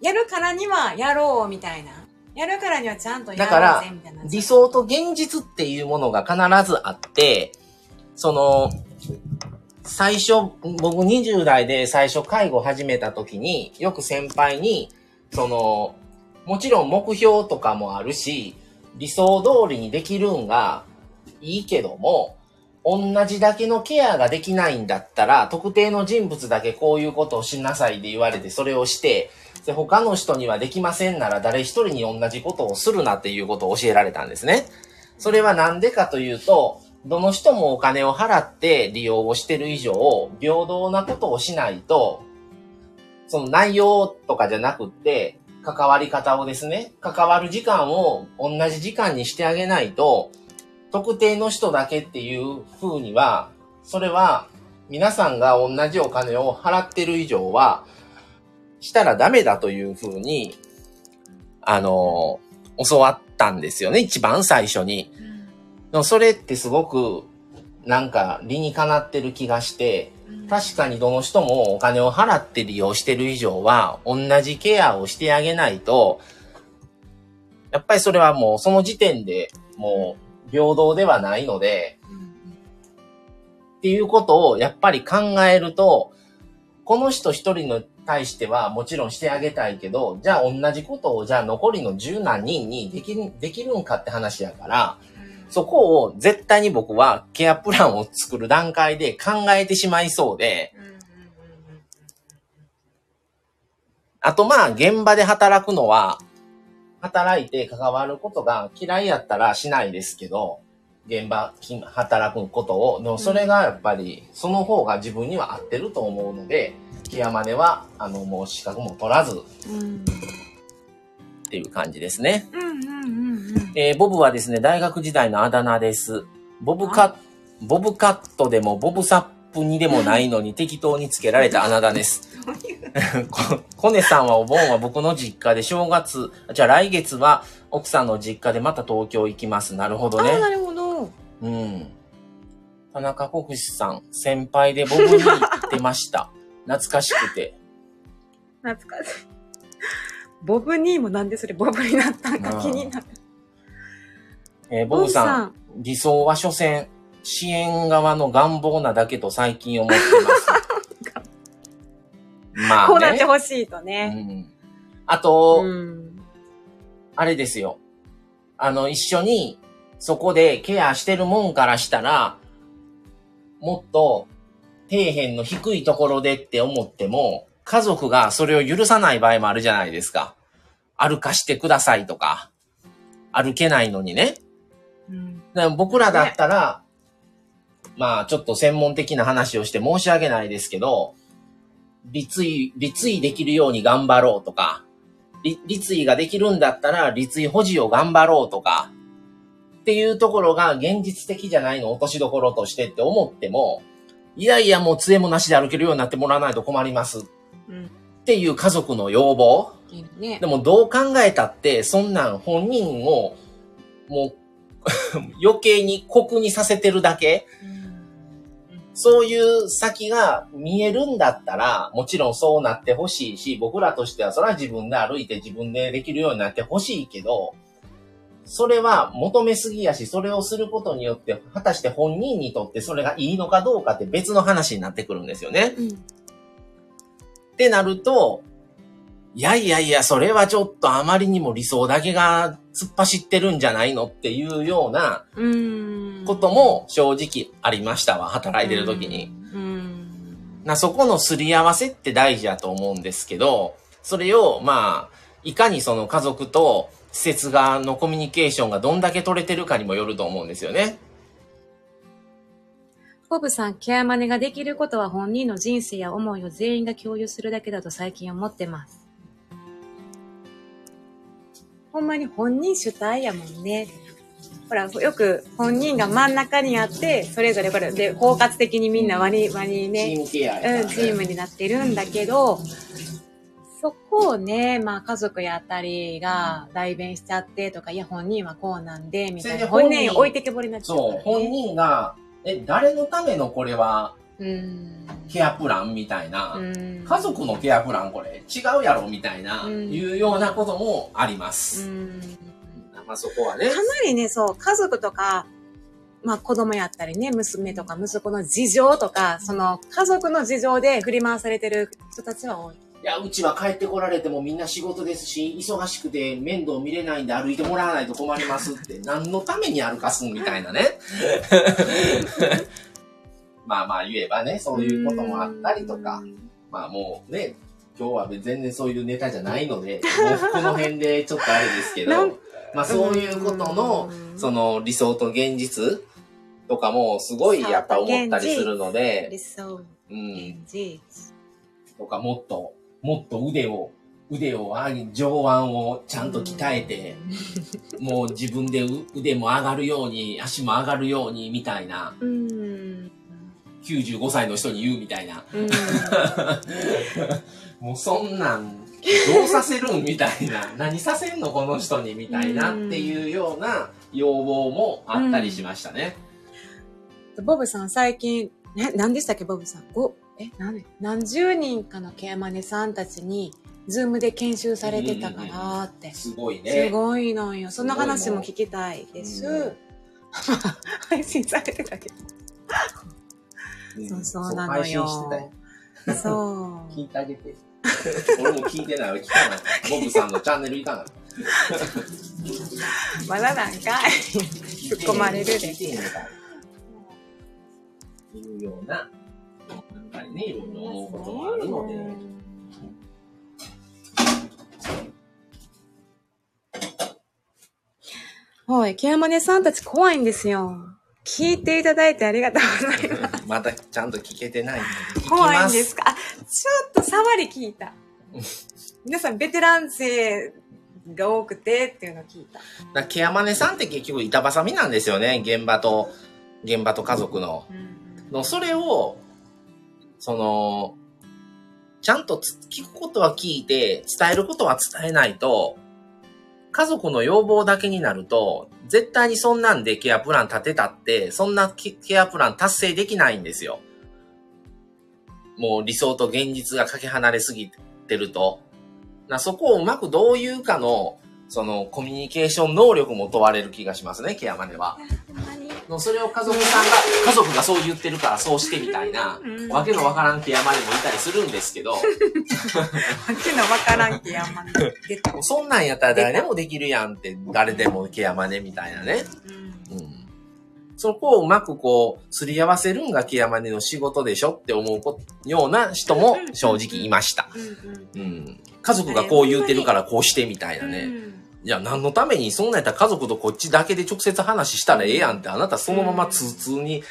やるからにはやろうみたいな。やるからにはちゃんとやろだからうぜみたいな。理想と現実っていうものが必ずあって、その、最初、僕20代で最初介護始めた時に、よく先輩に、その、もちろん目標とかもあるし、理想通りにできるんがいいけども、同じだけのケアができないんだったら、特定の人物だけこういうことをしなさいで言われて、それをして、で他の人にはできませんなら誰一人に同じことをするなっていうことを教えられたんですね。それはなんでかというと、どの人もお金を払って利用をしてる以上、平等なことをしないと、その内容とかじゃなくって、関わり方をですね、関わる時間を同じ時間にしてあげないと、特定の人だけっていう風には、それは皆さんが同じお金を払ってる以上は、したらダメだという風に、あの、教わったんですよね、一番最初に。うんでもそれってすごく、なんか理にかなってる気がして、うん。確かにどの人もお金を払って利用してる以上は、同じケアをしてあげないと、やっぱりそれはもうその時点でもう平等ではないので、うんっていうことをやっぱり考えると、この人一人に対してはもちろんしてあげたいけど、じゃあ同じことをじゃあ残りの十何人にできる、できるんかって話やから、そこを絶対に僕はケアプランを作る段階で考えてしまいそうで、あとまあ現場で働くのは、働いて関わることが嫌いやったらしないですけど、現場、き働くことを、でもそれがやっぱり、その方が自分には合ってると思うので、ケアマネは、あの、もう資格も取らず、うん。っていう感じですね。うんうんうんうん。えーボブはですね、大学時代のあだ名です。ボブカッ、ボブカットでもボブサップにでもないのに適当につけられたあだ名です。こ コネさんはお盆は僕の実家で正月、じゃあ来月は奥さんの実家でまた東京行きます。なるほどああ、なね。るほど。うん。田中国士さん、先輩でボブに行ってました。懐かしくて。懐かしい。ボブにもなんでそれボブになったんか気になる。えーボブさん、理想は所詮、支援側の願望なだけと最近思ってます。まあね。こうなってほしいとうね。ん。あと、うん。あれですよ。あの、一緒に、そこでケアしてるもんからしたら、もっと、底辺の低いところでって思っても、家族がそれを許さない場合もあるじゃないですか。歩かしてくださいとか、歩けないのにね。うん僕らだったら、まあちょっと専門的な話をして申し訳ないですけど、立位、立位できるように頑張ろうとか、り立位ができるんだったら立位保持を頑張ろうとか、っていうところが現実的じゃないの落としどころとしてって思っても、いやいやもう杖もなしで歩けるようになってもらわないと困りますうん。っていう家族の要望？ねで。もどう考えたって、そんなん本人を、もう、余計に酷にさせてるだけ？うんそういう先が見えるんだったら、もちろんそうなってほしいし、僕らとしてはそれは自分で歩いて自分でできるようになってほしいけど、それは求めすぎやし、それをすることによって、果たして本人にとってそれがいいのかどうかって別の話になってくるんですよね。うんってなると、いやいやいや、それはちょっとあまりにも理想だけが突っ走ってるんじゃないのっていうようなうん。ことも正直ありましたわ、働いてる時に。うん。な、そこのすり合わせって大事だと思うんですけど、それを、まあ、いかにその家族と施設側のコミュニケーションがどんだけ取れてるかにもよると思うんですよね。ボブさん、ケアマネができることは本人の人生や思いを全員が共有するだけだと最近思ってます。ほんまに本人主体やもんね。ほら、よく本人が真ん中にあって、それぞれこれで包括的にみんな輪に、輪にチね、ームケアやからねうん、チームになってるんだけど、そこをね、まあ家族やったりが代弁しちゃってとか、いや本人はこうなんで、みたいな。本人置いてけぼりになっちゃうね。そう、本人が、え、誰のためのこれはうん。ケアプランみたいな、うん。家族のケアプランこれ違うやろみたいな、うんいうようなこともありまうす。ん。まあそこはねか。なりね、そう、家族とか、まあ子供やったりね、娘とか息子の事情とか、その家族の事情で振り回されてる人たちは多い。いや、うちは帰ってこられてもみんな仕事ですし、忙しくて面倒見れないんで歩いてもらわないと困りますって、何のために歩かすんみたいなね。まあまあ言えばね、そういうこともあったりとか、まあもうね、今日は全然そういうネタじゃないので、もうこの辺でちょっとあれですけど、まあそういうことの、うん。その理想と現実とかもすごいやっぱ思ったりするので、理想、うん。現実。とかもっと、もっと腕を、腕を上げ、上腕をちゃんと鍛えて、もう自分でう腕も上がるように、足も上がるように、みたいな、うん。95歳の人に言うみたいな。うん。もうそんなん、どうさせるんみたいな。何させんのこの人にみたいなっていうような要望もあったりしましたね。ボブさん最近、ね、何でしたっけ、ボブさん。ご、え、何何十人かのケアマネさんたちに、ズームで研修されてたからって。すごいね。すごいのよ。そんな話も聞きたいです。うん。配信されてたけど。うん。そうそうなのよ。よ。そう。聞いてあげて。俺も聞いてない。わ、聞かない。ボブさんのチャンネル行かない。まだなんかい。突っ込まれるで。いうような、なんかね、いろいろ思うこともあるので、はい。ケアマネさんたち怖いんですよ。聞いていただいてありがとうございます。またちゃんと聞けてない怖いんですか？あ、ちょっと触り聞いた。皆さんベテラン生が多くてっていうのを聞いた。だケアマネさんって結局板挟みなんですよね。現場と、現場と家族の。うん、のそれを、その、ちゃんと聞くことは聞いて、伝えることは伝えないと、家族の要望だけになると、絶対にそんなんでケアプラン立てたって、そんなケアプラン達成できないんですよ。もう理想と現実がかけ離れすぎてると。なそこをうまくどういうかの、そのコミュニケーション能力も問われる気がしますね、ケアマネは。のそれを家族さんが、家族がそう言ってるからそうしてみたいな、わけのわからんケアマネもいたりするんですけど。わけのわからんケアマネ。そんなんやったら誰でもできるやんって、誰でもケアマネみたいなね。うん、うんそこをうまくこう、すり合わせるんがケアマネの仕事でしょって思うような人も正直いました。うん。家族がこう言うてるからこうしてみたいなね。いや、何のために、そんなんやったら家族とこっちだけで直接話したらええやんって、あなたそのまま通通に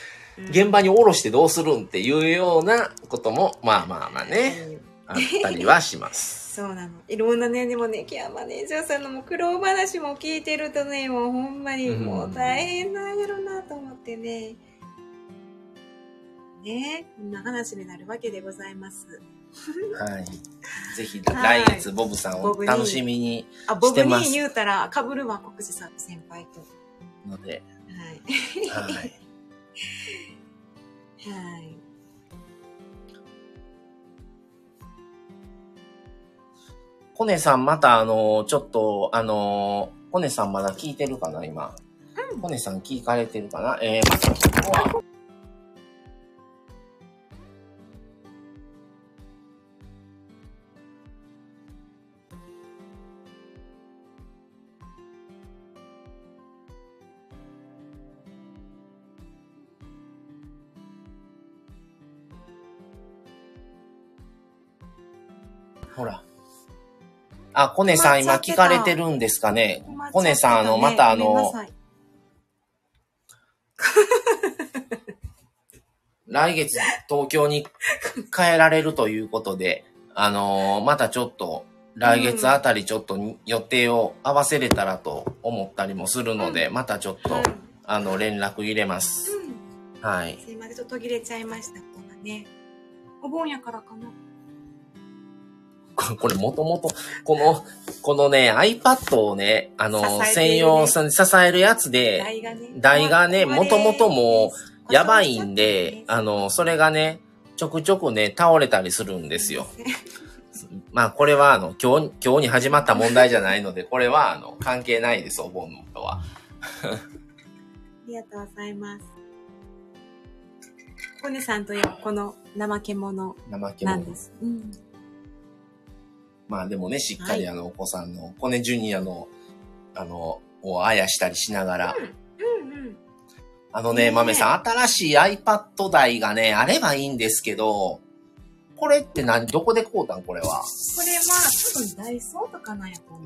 現場に下ろしてどうするんっていうようなことも、まあまあまあね、あったりはします。そうなの。いろんなね、でもね、ケアマネージャーさんのも苦労話も聞いてるとね、もうほんまにもう大変なんやろなと思ってね。ねこんな話になるわけでございます。はい。ぜひ、来月、ボブさんを楽しみにしてます。あ、ボブに言うたら、かぶるわ、国士さん先輩と。ので。はい。はい。はい。コネさん、また、あの、ちょっと、あの、コネさんまだ聞いてるかな、今。うん、コネさん聞かれてるかな？えー、また、ここは、ほら。あ、コネさん今聞かれてるんですかね。コネさん、あの、またあの、来月東京に帰られるということで、あのまたちょっと来月あたりちょっと予定を合わせれたらと思ったりもするので、またちょっと、あの、連絡入れます。はい。すいません、ちょっと途切れちゃいました。ね。お盆やからかな。これもともと、この、このね、iPad をね、あの、専用さに支えるやつで、台がね、もともともう、やばいんで、あの、それがね、ちょくちょくね、倒れたりするんですよ。まあ、これは、あの、今日、今日に始まった問題じゃないので、これは、あの、関係ないです、お盆とは。ありがとうございます。コネさんというこの怠け者なんです。うんまあでもね、しっかりあの、お子さんの、コネジュニアの、あの、をあやしたりしながら。うんうんうん、あのね、豆さん、新しい iPad 台がね、あればいいんですけど、これって何、どこで買うたんこれは？これは、多分ダイソーとかなんやと思う。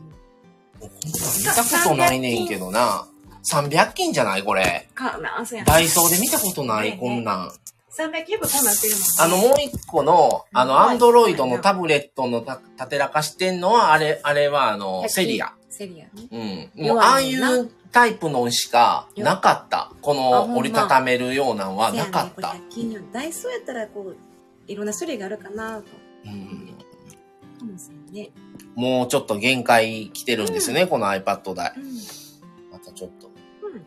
見たことないねんけどな。300均じゃないこれ。かな、そうやダイソーで見たことない、ね、こんなん。300円分こうなってるもん、ね、あの、もう一個の、あの、アンドロイドのタブレットのた、たてらかしてんのは、あれ、あれは、あの、セリア。セリアね。うん。もう、ああいうタイプのしかなかった。この折りたためるようなのはなかった。ダイソーやったら、こう、いろんな種類があるかなと。うん。かもしれんね。もうちょっと限界来てるんですね、うん、この iPad 台。うん、またちょっと、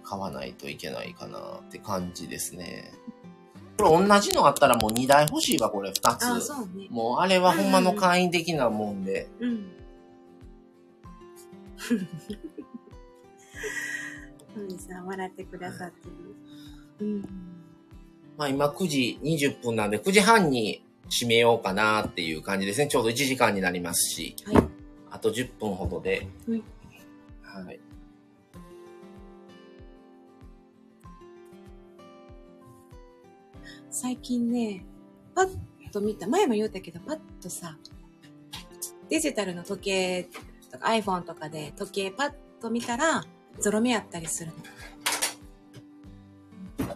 買わないといけないかなって感じですね。これ同じのあったらもう2台欲しいわ、これ2つ。あ、そうね。もうあれはほんまの簡易的なもんで。うん。うん。さん、笑ってくださってる。うん。まあ今9時20分なんで9時半に閉めようかなっていう感じですね。ちょうど1時間になりますし。はい。あと10分ほどで。はい。はい。最近ね、パッと見た、前も言ったけど、パッとさ、デジタルの時計とか iPhone とかで時計パッと見たら、ゾロ目やったりするの。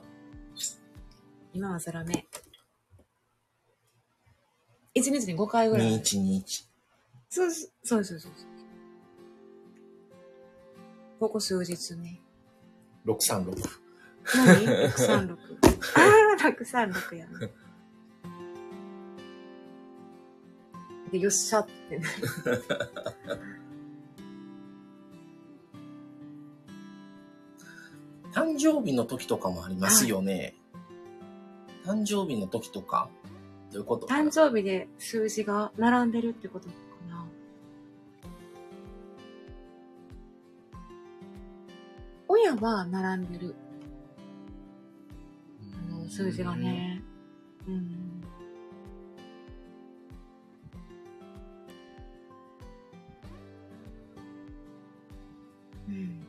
今はゾロ目。1日に5回ぐらい。2121。そうそうそうそうそう。ここ数日ね。636。何 ?636。ああ、636やな。で、よっしゃってなる。誕生日の時とかもありますよね。誕生日の時とか。どういうこと？誕生日で数字が並んでるってことかな。親は並んでる。数字がね。うん。うん。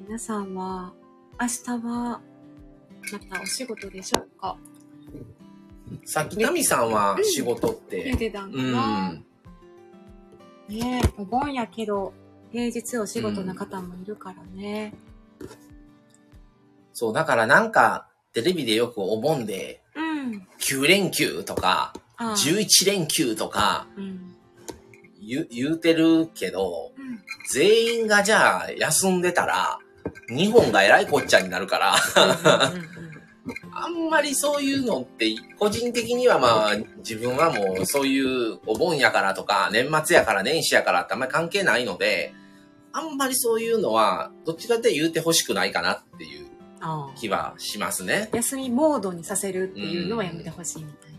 皆さんは、明日は、またお仕事でしょうか？さっきタミさんは仕事って。出てたんかうな、ん。ねえ、お盆やけど、平日お仕事の方もいるからね。そう、だからなんか、テレビでよくお盆で、うん。9連休とか、ああ11連休とかうん。言う言うてるけど、うん。全員がじゃあ休んでたら、日本がえらいこっちゃになるから、うんうんうんあんまりそういうのって、個人的にはまあ、自分はもうそういうお盆やからとか、年末やから年始やからってあんまり関係ないので、あんまりそういうのは、どっちかって言うてほしくないかなっていう気はしますね。休みモードにさせるっていうのはやめてほしいみたいな。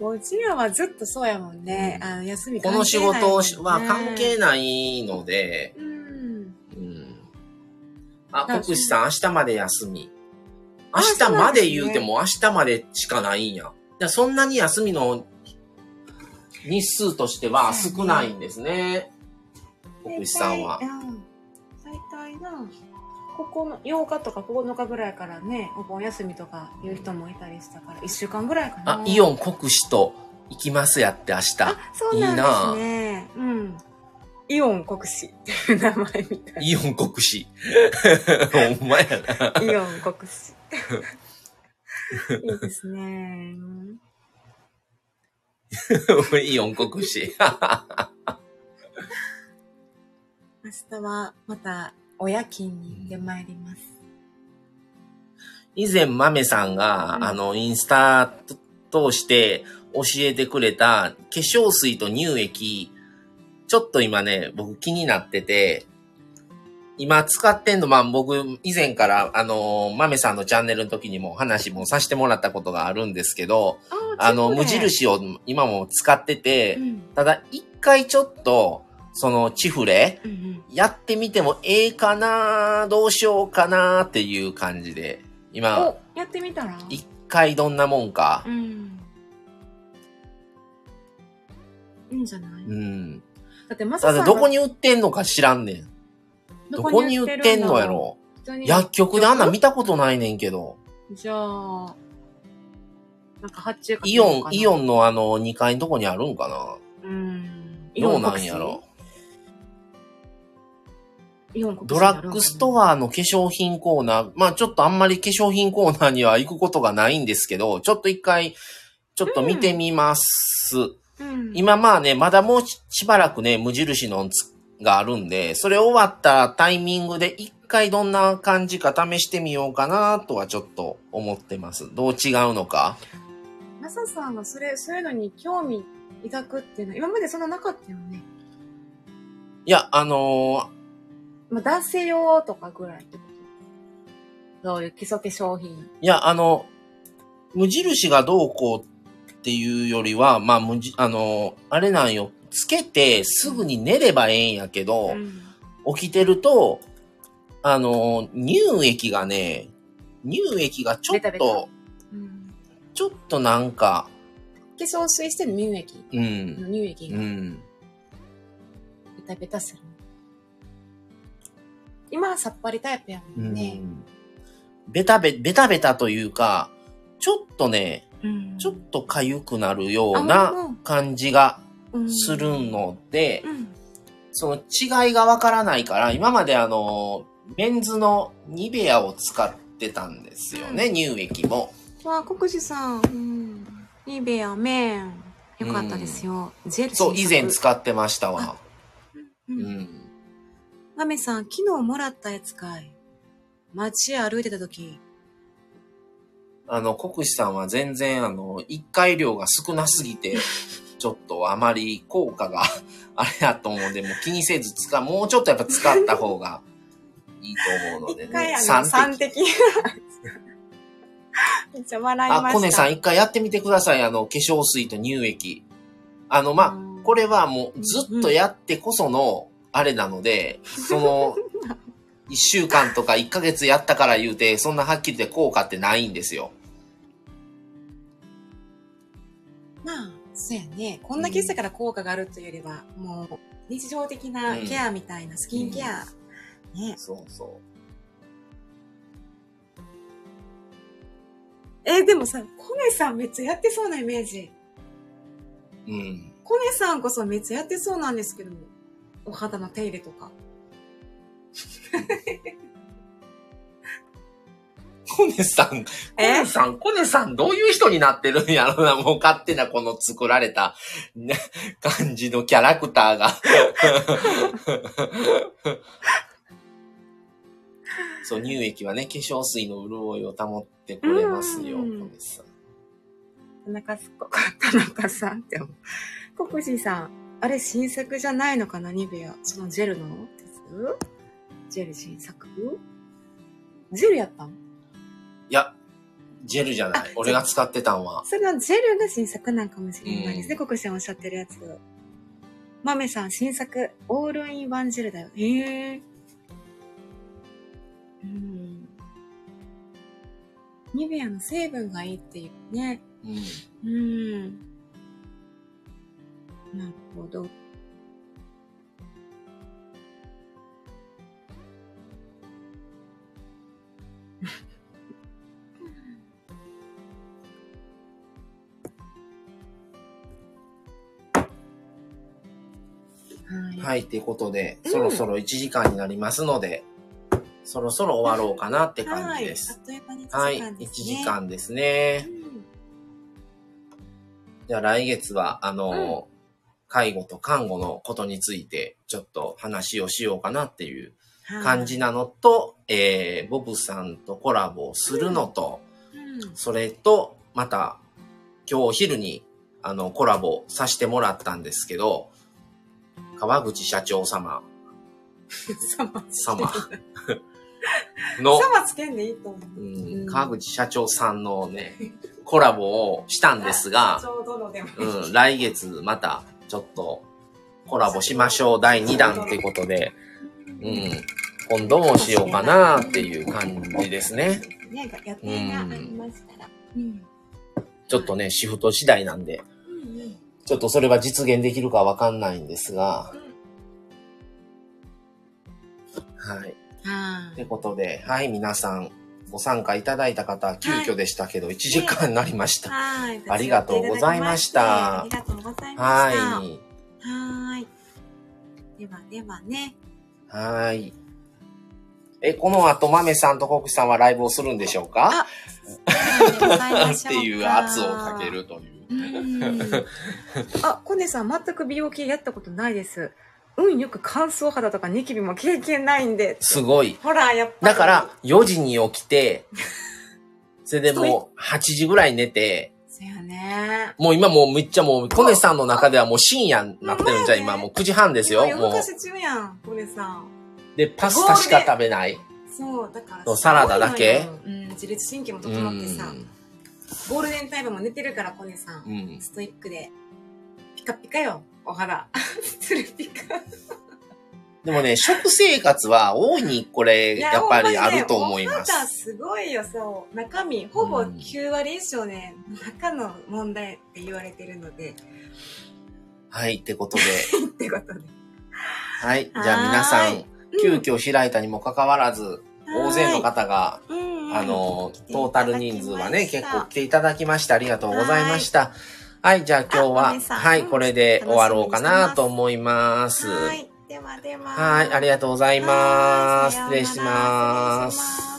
もううちらはずっとそうやもんね。あの休みこの仕事は関係ないので、もんね。うん。あ、だ国士さん明日まで休み。あ明日まで言うても明日までしかないんやそんなに休みの日数としては少ないんですね。うん。国士さんは大。体な、ここの8日とか9日ぐらいからね、お盆休みとかいう人もいたりしたから、1週間ぐらいかな。あ、イオン国士と行きますやって明日。あ、そうなんですね。うん。イオン国士っていう名前みたい。イオン国士。ほんまやな。イオン国士。いいですね。イオン国士。明日はまたお夜勤に行ってまいります。以前、豆さんが、うんあの、インスタ通して教えてくれた化粧水と乳液、ちょっと今ね、僕気になってて、今使ってんの、まあ僕、以前から、あの、豆さんのチャンネルの時にも話もさせてもらったことがあるんですけど、あの、無。印を今も使っててう、ん。ただ一回ちょっと、そのチフレ、うんうん。やってみてもええかなどうしようかなっていう感じで、今、お、やってみたら？一回どんなもんかう。ん。いいんじゃない？うん。だってまささんただどこに売ってんのか知らんねん。どこに売ってんのやろ薬局であんなん見たことないねんけど。じゃあ、なんか発注イオン、イオン。ンのあの2階のとこにあるんかなうん。どうなんやろドラッグストアの化粧品コーナー、まあちょっとあんまり化粧品コーナーには行くことがないんですけど、ちょっと一回、ちょっと見てみます。ア、うん、今まあね、まだもうししばらくね、無印のつがあるんで、それ終わったタイミングで一回どんな感じか試してみようかなとはちょっと思ってます。どう違うのか？マサさんがそれ、そういうのに興味抱くっていうのは、今までそんななかったよね？いや、あのまあ、男性用とかぐらいってこと？そういう基礎化粧品。ーいや、あの、無印がどうこうっていうよりは、まあ、無じ、あのーあれなんよ。つけてすぐに寝ればええんやけど、うん。起きてると、あのー乳液がね、乳液がちょっと、ベタベタうん、ちょっとなんか、化粧水してる乳液うん、の乳液がうん。ベタベタする。今はさっぱりタイプやもんね。うんベタベ、ベタベタというか、ちょっとね、うんちょっと痒くなるようあなうん感じがうんするので、うん。その違いがわからないから、今まであの、メンズのニベアを使ってたんですよね、乳液も。わあ、国士さん。うん。ニベア、メン。よかったですよ。ジェルそう、以前う。使ってましたわ。う。うんん。マメさん、昨日もらったやつかい。街歩いてた時。あの、国士さんは全然あの、一回量が少なすぎて、ちょっとあまり効果が あれやと思うんで、もう気にせず使う、もうちょっとやっぱ使った方がいいと思うのでね。一回あの、三三滴滴。めっちゃ笑いました。あ、コネさん一回やってみてください。あの、化粧水と乳液。あの、まうんあ、これはもうずっとやってこその、あれなので、その、一週間とか一ヶ月やったから言うて、そんなはっきり言って効果ってないんですよ。まあ、そうやね。こんだけしたから効果があるというよりは、もう、日常的なケアみたいな、スキンケア。ね。そうそえーでもさ、コネさんめっちゃやってそうなイメージ。う。うん。コネさんこそめっちゃやってそうなんですけど、お肌の手入れとか。コネさん、コネさん、コネさん、どういう人になってるんやろな、もう勝手なこの作られた、ね、感じのキャラクターが。そう、乳液はね、化粧水の潤いを保ってくれますよ、うんコネさん。田中すっごか田中さんって思う。ココジーさん、あれ新作じゃないのかなニベア。そのジェルのジェル新作？ジェルやったん？いや、ジェルじゃないあ。俺が使ってたんは。それはジェルが新作なんかもしれないですね。うんココシさんおっしゃってるやつ。マメさん、新作、オールインワンジェルだよ。へえ。うん。ニベアの成分がいいっていうね。うん。うん。なるほど。はい。はい、っていうことで、うんそろそろ1時間になりますので、そろそろ終わろうかなって感じです。はい。あっという間に1はい、時間1ですね。時間ですね。うんじゃあ来月は、あの、介護と看護のことについて、ちょっと話をしようかなっていう感じなのと、えー、ボブさんとコラボをするのと、うんそれと、また、今日お昼に、あの、コラボさせてもらったんですけど、川口社長様、サマ様 の、サマつけんでいいと思う。うん、川口社長さんのね、コラボをしたんですが ち、ょうどのでもいい。うん、来月またちょっとコラボしましょう第2弾ってことで、うん、今度もしようかなっていう感じですね。うん。ちょっとね、シフト次第なんで。ちょっとそれは実現できるかわかんないんですが、はい。はってことで、はい、皆さんご参加いただいた方、急遽でしたけど、1時間になりました。はい。ありがとうございましたありがとうございました。はい。はい。ではではね。はい。え、この後、豆さんと国士さんはライブをするんでしょうか っていう圧をかけ。るという。うん。あ、コネさん、全く美容系やったことないです。運よく乾燥肌とかニキビも経験ないんで。すごい。ほら、やっぱり。だから、4時に起きて、それでもう8時ぐらい寝て、そやね。もう今もうめっちゃもう、コネさんの中ではもう深夜になってるんじゃ、今もう9時半ですよ、今も夜更かし中やん、コネさん。う。で、パスタしか食べない。そう、だから。サラダだけうん、自律神経もう整ってさ、ん。ゴールデンタイムも寝てるから、コネさん。うん。ストイックで。ピカピカよ、お肌。つるピカ。でもね、食生活は大いにこれ、やっぱりあると思いまお肌す。すごいよ、そう。中身、ほぼうん9割以上ね、中の問題って言われてるので、はい、ってことで。ってことで。はい。じゃあ皆さはん、急遽開いたにもかかわらず、大勢の方が、うんうんあの、トータル人数はね、結構来ていただきましてありがとうございました。はい、じゃあ今日は、はい、これで終わろうかなと思います。はい、ではでは。はい、ありがとうございます。失礼します。